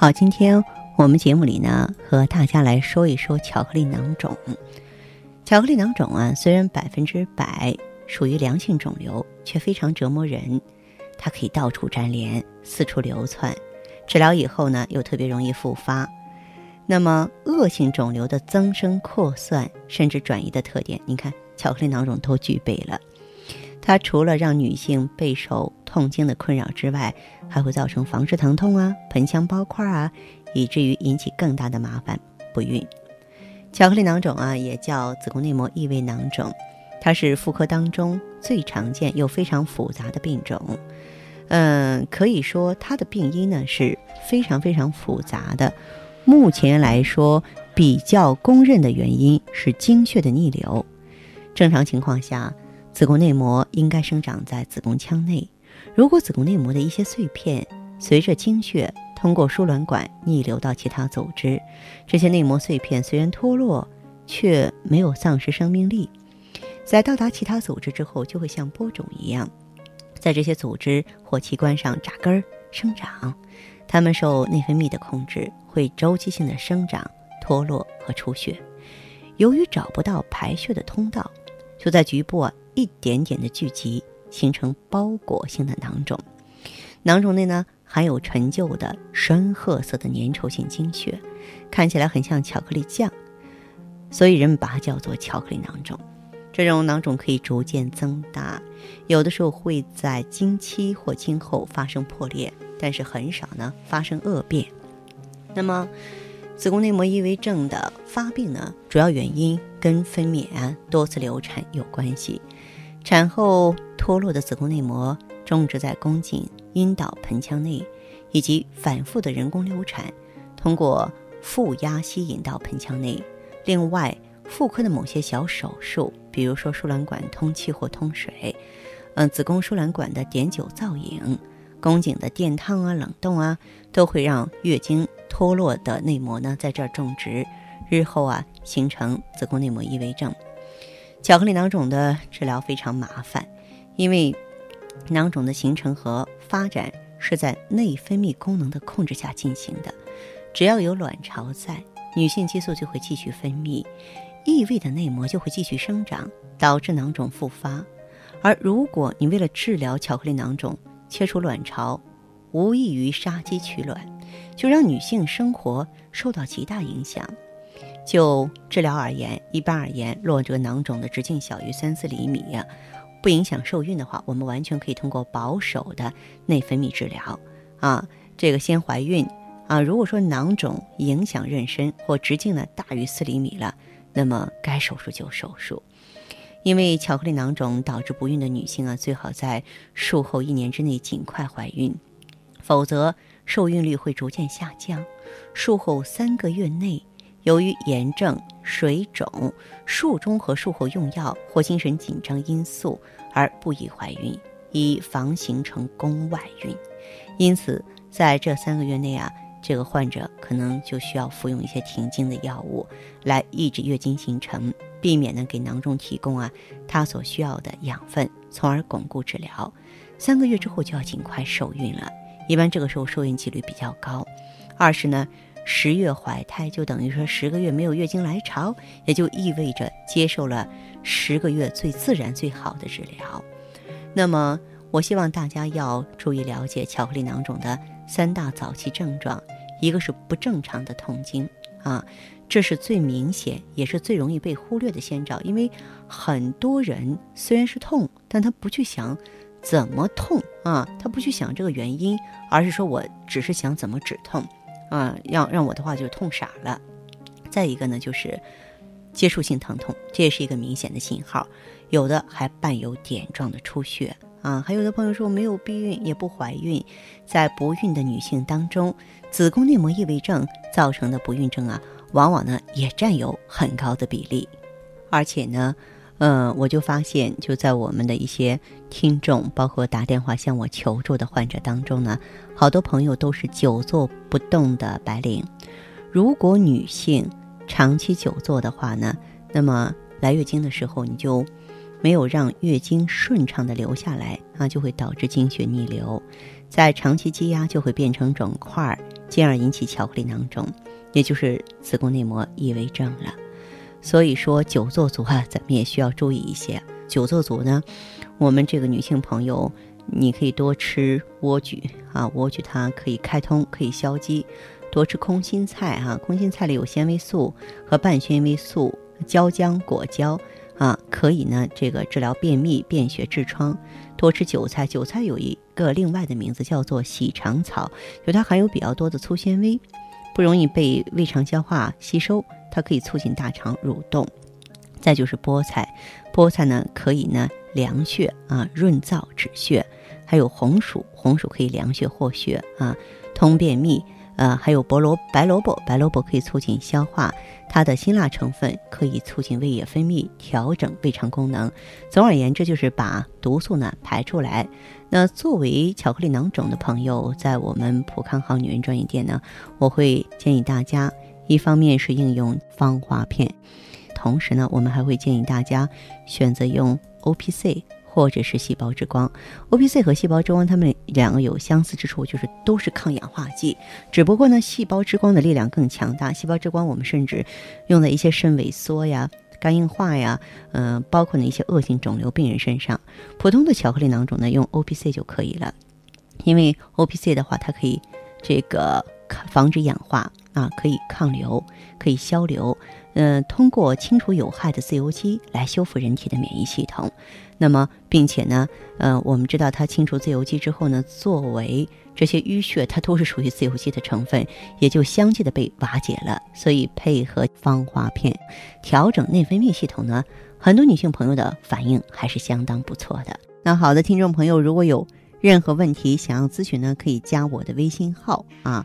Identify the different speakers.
Speaker 1: 好，今天我们节目里呢，和大家来说一说巧克力囊肿。巧克力囊肿啊，虽然百分之百属于良性肿瘤，却非常折磨人。它可以到处粘连、四处流窜，治疗以后呢，又特别容易复发。那么，恶性肿瘤的增生、扩散甚至转移的特点，你看，巧克力囊肿都具备了。它除了让女性备受痛经的困扰之外，还会造成房室疼痛啊、盆腔包块啊，以至于引起更大的麻烦——不孕。巧克力囊肿啊，也叫子宫内膜异位囊肿，它是妇科当中最常见又非常复杂的病种。嗯，可以说它的病因呢是非常非常复杂的。目前来说，比较公认的原因是经血的逆流。正常情况下，子宫内膜应该生长在子宫腔内。如果子宫内膜的一些碎片随着经血通过输卵管逆流到其他组织，这些内膜碎片虽然脱落，却没有丧失生命力。在到达其他组织之后，就会像播种一样，在这些组织或器官上扎根儿生长。它们受内分泌的控制，会周期性的生长、脱落和出血。由于找不到排血的通道，就在局部一点点的聚集。形成包裹性的囊肿，囊肿内呢含有陈旧的深褐色的粘稠性经血，看起来很像巧克力酱，所以人们把它叫做巧克力囊肿。这种囊肿可以逐渐增大，有的时候会在经期或经后发生破裂，但是很少呢发生恶变。那么，子宫内膜异位症的发病呢，主要原因跟分娩、多次流产有关系。产后脱落的子宫内膜种植在宫颈、阴道、盆腔内，以及反复的人工流产，通过负压吸引到盆腔内。另外，妇科的某些小手术，比如说输卵管通气或通水，嗯，子宫输卵管的碘酒造影，宫颈的电烫啊、冷冻啊，都会让月经脱落的内膜呢在这儿种植，日后啊形成子宫内膜异位症。巧克力囊肿的治疗非常麻烦，因为囊肿的形成和发展是在内分泌功能的控制下进行的。只要有卵巢在，女性激素就会继续分泌，异位的内膜就会继续生长，导致囊肿复发。而如果你为了治疗巧克力囊肿切除卵巢，无异于杀鸡取卵，就让女性生活受到极大影响。就治疗而言，一般而言，若这个囊肿的直径小于三四厘米，不影响受孕的话，我们完全可以通过保守的内分泌治疗啊。这个先怀孕啊。如果说囊肿影响妊娠或直径呢大于四厘米了，那么该手术就手术。因为巧克力囊肿导致不孕的女性啊，最好在术后一年之内尽快怀孕，否则受孕率会逐渐下降。术后三个月内。由于炎症、水肿、术中和术后用药或精神紧张因素而不宜怀孕，以防形成宫外孕。因此，在这三个月内啊，这个患者可能就需要服用一些停经的药物，来抑制月经形成，避免呢给囊肿提供啊它所需要的养分，从而巩固治疗。三个月之后就要尽快受孕了，一般这个时候受孕几率比较高。二是呢。十月怀胎就等于说十个月没有月经来潮，也就意味着接受了十个月最自然最好的治疗。那么，我希望大家要注意了解巧克力囊肿的三大早期症状，一个是不正常的痛经啊，这是最明显也是最容易被忽略的先兆，因为很多人虽然是痛，但他不去想怎么痛啊，他不去想这个原因，而是说我只是想怎么止痛。啊，让让我的话就痛傻了。再一个呢，就是接触性疼痛，这也是一个明显的信号，有的还伴有点状的出血啊。还有的朋友说没有避孕也不怀孕，在不孕的女性当中，子宫内膜异位症造成的不孕症啊，往往呢也占有很高的比例，而且呢。嗯，我就发现，就在我们的一些听众，包括打电话向我求助的患者当中呢，好多朋友都是久坐不动的白领。如果女性长期久坐的话呢，那么来月经的时候你就没有让月经顺畅的流下来啊，就会导致经血逆流，在长期积压就会变成肿块，进而引起巧克力囊肿，也就是子宫内膜异位症了。所以说，久坐族啊，咱们也需要注意一些。久坐族呢，我们这个女性朋友，你可以多吃莴苣啊，莴苣它可以开通，可以消积；多吃空心菜哈，空心菜里有纤维素和半纤维素，椒浆、果胶啊，可以呢这个治疗便秘、便血、痔疮。多吃韭菜，韭菜有一个另外的名字叫做洗肠草，就它含有比较多的粗纤维，不容易被胃肠消化吸收。它可以促进大肠蠕动，再就是菠菜，菠菜呢可以呢凉血啊、润燥止血，还有红薯，红薯可以凉血活血啊、通便秘，呃，还有菠萝白萝卜，白萝卜可以促进消化，它的辛辣成分可以促进胃液分泌，调整胃肠功能。总而言之，就是把毒素呢排出来。那作为巧克力囊肿的朋友，在我们普康好女人专营店呢，我会建议大家。一方面是应用芳华片，同时呢，我们还会建议大家选择用 O P C 或者是细胞之光。O P C 和细胞之光，它们两个有相似之处，就是都是抗氧化剂。只不过呢，细胞之光的力量更强大。细胞之光我们甚至用在一些肾萎缩呀、肝硬化呀，嗯，包括呢一些恶性肿瘤病人身上。普通的巧克力囊肿呢，用 O P C 就可以了，因为 O P C 的话，它可以这个防止氧化。啊，可以抗瘤，可以消瘤，嗯，通过清除有害的自由基来修复人体的免疫系统。那么，并且呢，呃，我们知道它清除自由基之后呢，作为这些淤血，它都是属于自由基的成分，也就相继的被瓦解了。所以，配合芳华片调整内分泌系统呢，很多女性朋友的反应还是相当不错的。那好的，听众朋友，如果有任何问题想要咨询呢，可以加我的微信号啊。